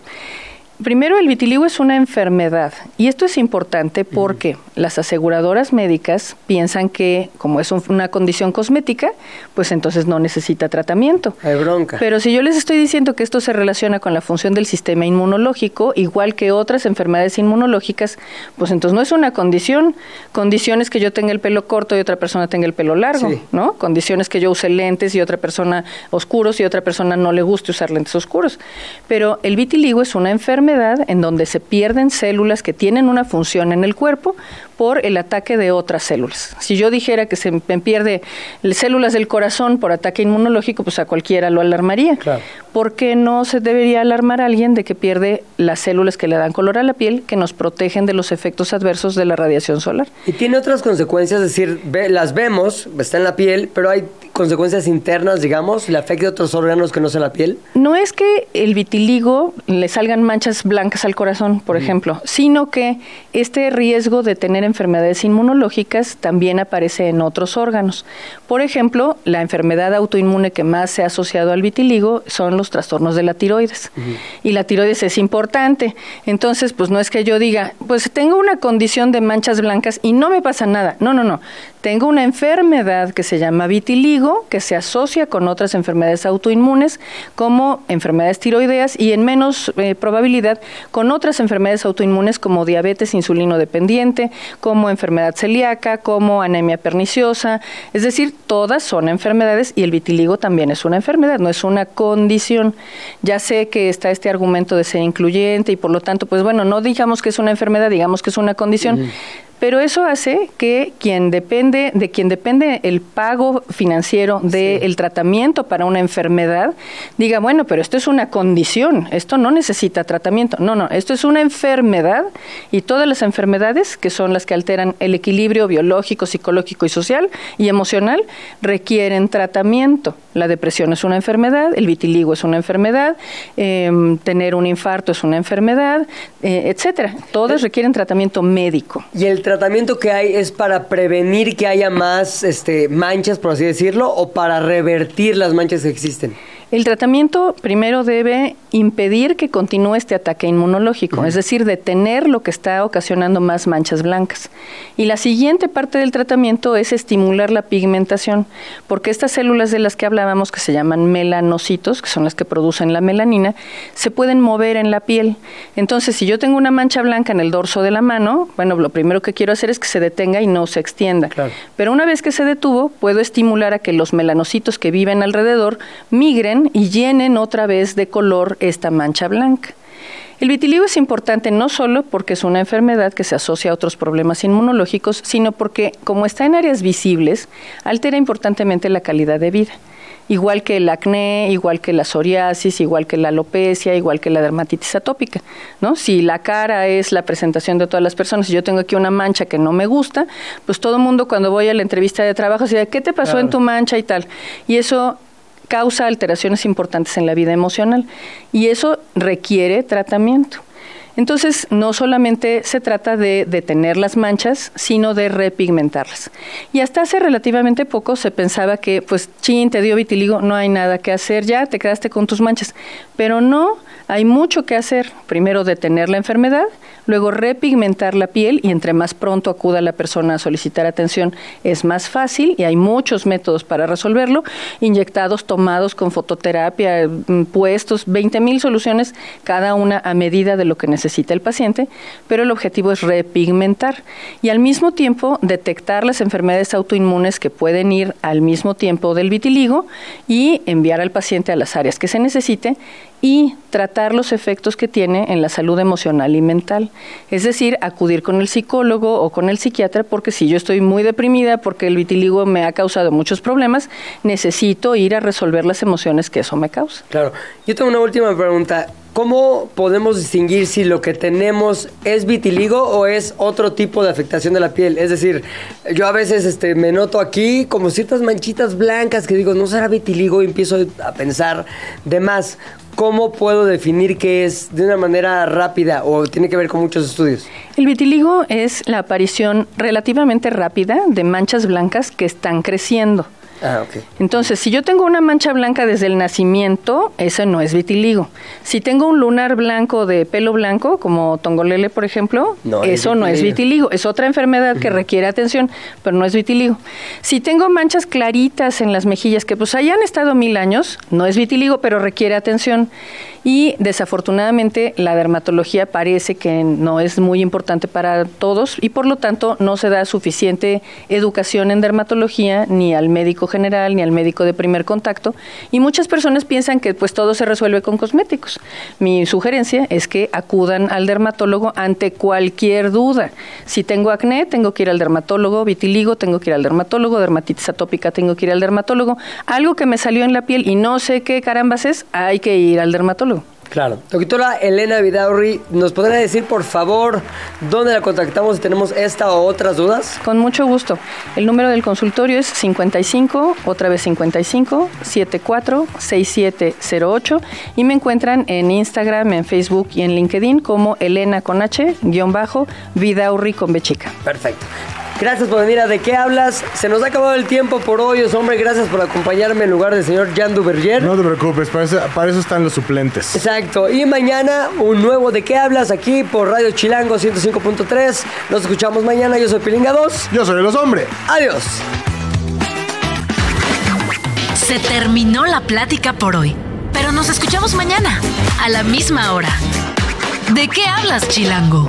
Primero, el vitiligo es una enfermedad y esto es importante porque las aseguradoras médicas piensan que como es un- una condición cosmética, pues entonces no necesita tratamiento. Hay bronca. Pero si yo les estoy diciendo que esto se relaciona con la función del sistema inmunológico, igual que otras enfermedades inmunológicas, pues entonces no es una condición. Condiciones que yo tenga el pelo corto y otra persona tenga el pelo largo, Sí. ¿no? Condiciones que yo use lentes y otra persona oscuros y otra persona no le guste usar lentes oscuros. Pero el vitiligo es una enfermedad en donde se pierden células que tienen una función en el cuerpo por el ataque de otras células. Si yo dijera que se me pierde células del corazón por ataque inmunológico, pues a cualquiera lo alarmaría. Claro. ¿Por qué no se debería alarmar a alguien de que pierde las células que le dan color a la piel, que nos protegen de los efectos adversos de la radiación solar? Y tiene otras consecuencias, es decir, ve- las vemos, está en la piel, pero hay consecuencias internas, digamos, le afecta a otros órganos que no sea la piel. No es que el vitiligo le salgan manchas blancas al corazón, por ejemplo, sino que este riesgo de tener enfermedades inmunológicas también aparece en otros órganos. Por ejemplo, la enfermedad autoinmune que más se ha asociado al vitiligo son los trastornos de la tiroides. Y la tiroides es importante. Entonces, pues no es que yo diga, pues tengo una condición de manchas blancas y no me pasa nada. No, no, no. Tengo una enfermedad que se llama vitiligo, que se asocia con otras enfermedades autoinmunes, como enfermedades tiroideas y en menos eh, probabilidad con otras enfermedades autoinmunes como diabetes insulino dependiente, como enfermedad celíaca, como anemia perniciosa. Es decir, todas son enfermedades y el vitiligo también es una enfermedad, no es una condición. Ya sé que está este argumento de ser incluyente y por lo tanto, pues bueno, no digamos que es una enfermedad, digamos que es una condición. Pero eso hace que quien depende, de quien depende el pago financiero del tratamiento para una enfermedad, diga, bueno, pero esto es una condición, esto no necesita tratamiento. No, no, esto es una enfermedad y todas las enfermedades, que son las que alteran el equilibrio biológico, psicológico y social y emocional, requieren tratamiento. La depresión es una enfermedad, el vitiligo es una enfermedad, em, tener un infarto es una enfermedad, eh, etcétera. Todas requieren tratamiento médico. ¿Y el tratamiento que hay es para prevenir que haya más este, manchas, por así decirlo, o para revertir las manchas que existen? El tratamiento primero debe impedir que continúe este ataque inmunológico, es decir, detener lo que está ocasionando más manchas blancas. Y la siguiente parte del tratamiento es estimular la pigmentación, porque estas células de las que hablábamos, que se llaman melanocitos, que son las que producen la melanina, se pueden mover en la piel. Entonces, si yo tengo una mancha blanca en el dorso de la mano, bueno, lo primero que quiero hacer es que se detenga y no se extienda. Claro. Pero una vez que se detuvo, puedo estimular a que los melanocitos que viven alrededor migren y llenen otra vez de color esta mancha blanca. El vitiligo es importante no solo porque es una enfermedad que se asocia a otros problemas inmunológicos, sino porque, como está en áreas visibles, altera importantemente la calidad de vida. Igual que el acné, igual que la psoriasis, igual que la alopecia, igual que la dermatitis atópica, ¿no? Si la cara es la presentación de todas las personas y yo tengo aquí una mancha que no me gusta, pues todo el mundo cuando voy a la entrevista de trabajo dice, ¿qué te pasó en tu mancha y tal? Y eso causa alteraciones importantes en la vida emocional y eso requiere tratamiento. Entonces, no solamente se trata de detener las manchas, sino de repigmentarlas. Y hasta hace relativamente poco se pensaba que, pues, chin, te dio vitiligo, no hay nada que hacer, ya te quedaste con tus manchas. Pero no, hay mucho que hacer. Primero, detener la enfermedad, luego repigmentar la piel y entre más pronto acuda la persona a solicitar atención es más fácil y hay muchos métodos para resolverlo, inyectados, tomados con fototerapia, mm, puestos, 20 mil soluciones, cada una a medida de lo que necesita el paciente, pero el objetivo es repigmentar y al mismo tiempo detectar las enfermedades autoinmunes que pueden ir al mismo tiempo del vitiligo y enviar al paciente a las áreas que se necesite y tratar los efectos que tiene en la salud emocional y mental. Es decir, acudir con el psicólogo o con el psiquiatra porque si yo estoy muy deprimida porque el vitiligo me ha causado muchos problemas, necesito ir a resolver las emociones que eso me causa. Claro. Yo tengo una última pregunta. ¿Cómo podemos distinguir si lo que tenemos es vitiligo o es otro tipo de afectación de la piel? Es decir, yo a veces este, me noto aquí como ciertas manchitas blancas que digo, no será vitiligo y empiezo a pensar de más. ¿Cómo puedo definir qué es de una manera rápida o tiene que ver con muchos estudios? El vitiligo es la aparición relativamente rápida de manchas blancas que están creciendo. Ah, ok. Entonces, si yo tengo una mancha blanca desde el nacimiento, ese no es vitiligo. Si tengo un lunar blanco de pelo blanco, como tongolele, por ejemplo, No es eso no es vitiligo. vitiligo. Es otra enfermedad que requiere atención, pero no es vitiligo. Si tengo manchas claritas en las mejillas que pues hayan estado mil años, no es vitiligo, pero requiere atención. Y desafortunadamente la dermatología parece que no es muy importante para todos y por lo tanto no se da suficiente educación en dermatología ni al médico general ni al médico de primer contacto y muchas personas piensan que pues todo se resuelve con cosméticos. Mi sugerencia es que acudan al dermatólogo ante cualquier duda. Si tengo acné, tengo que ir al dermatólogo, vitiligo, tengo que ir al dermatólogo, dermatitis atópica, tengo que ir al dermatólogo. Algo que me salió en la piel y no sé qué carambas es, hay que ir al dermatólogo. Claro. Doctora Elena Vidaurri, ¿nos podría decir, por favor, dónde la contactamos si tenemos esta o otras dudas? Con mucho gusto. El número del consultorio es 55, otra vez 55, 74 6708 y me encuentran en Instagram, en Facebook y en LinkedIn como Elena con H, guion bajo, Vidaurri con B chica. Perfecto. Gracias por venir a ¿De qué hablas? Se nos ha acabado el tiempo por hoy, os hombre. Gracias por acompañarme en lugar del señor Jan Duverger. No te preocupes, para eso, para eso están los suplentes. Exacto. Y mañana un nuevo ¿De qué hablas? Aquí por Radio Chilango 105.3. Nos escuchamos mañana. Yo soy Pilinga 2. Yo soy los hombres. Adiós. Se terminó la plática por hoy, pero nos escuchamos mañana, a la misma hora. ¿De qué hablas, Chilango?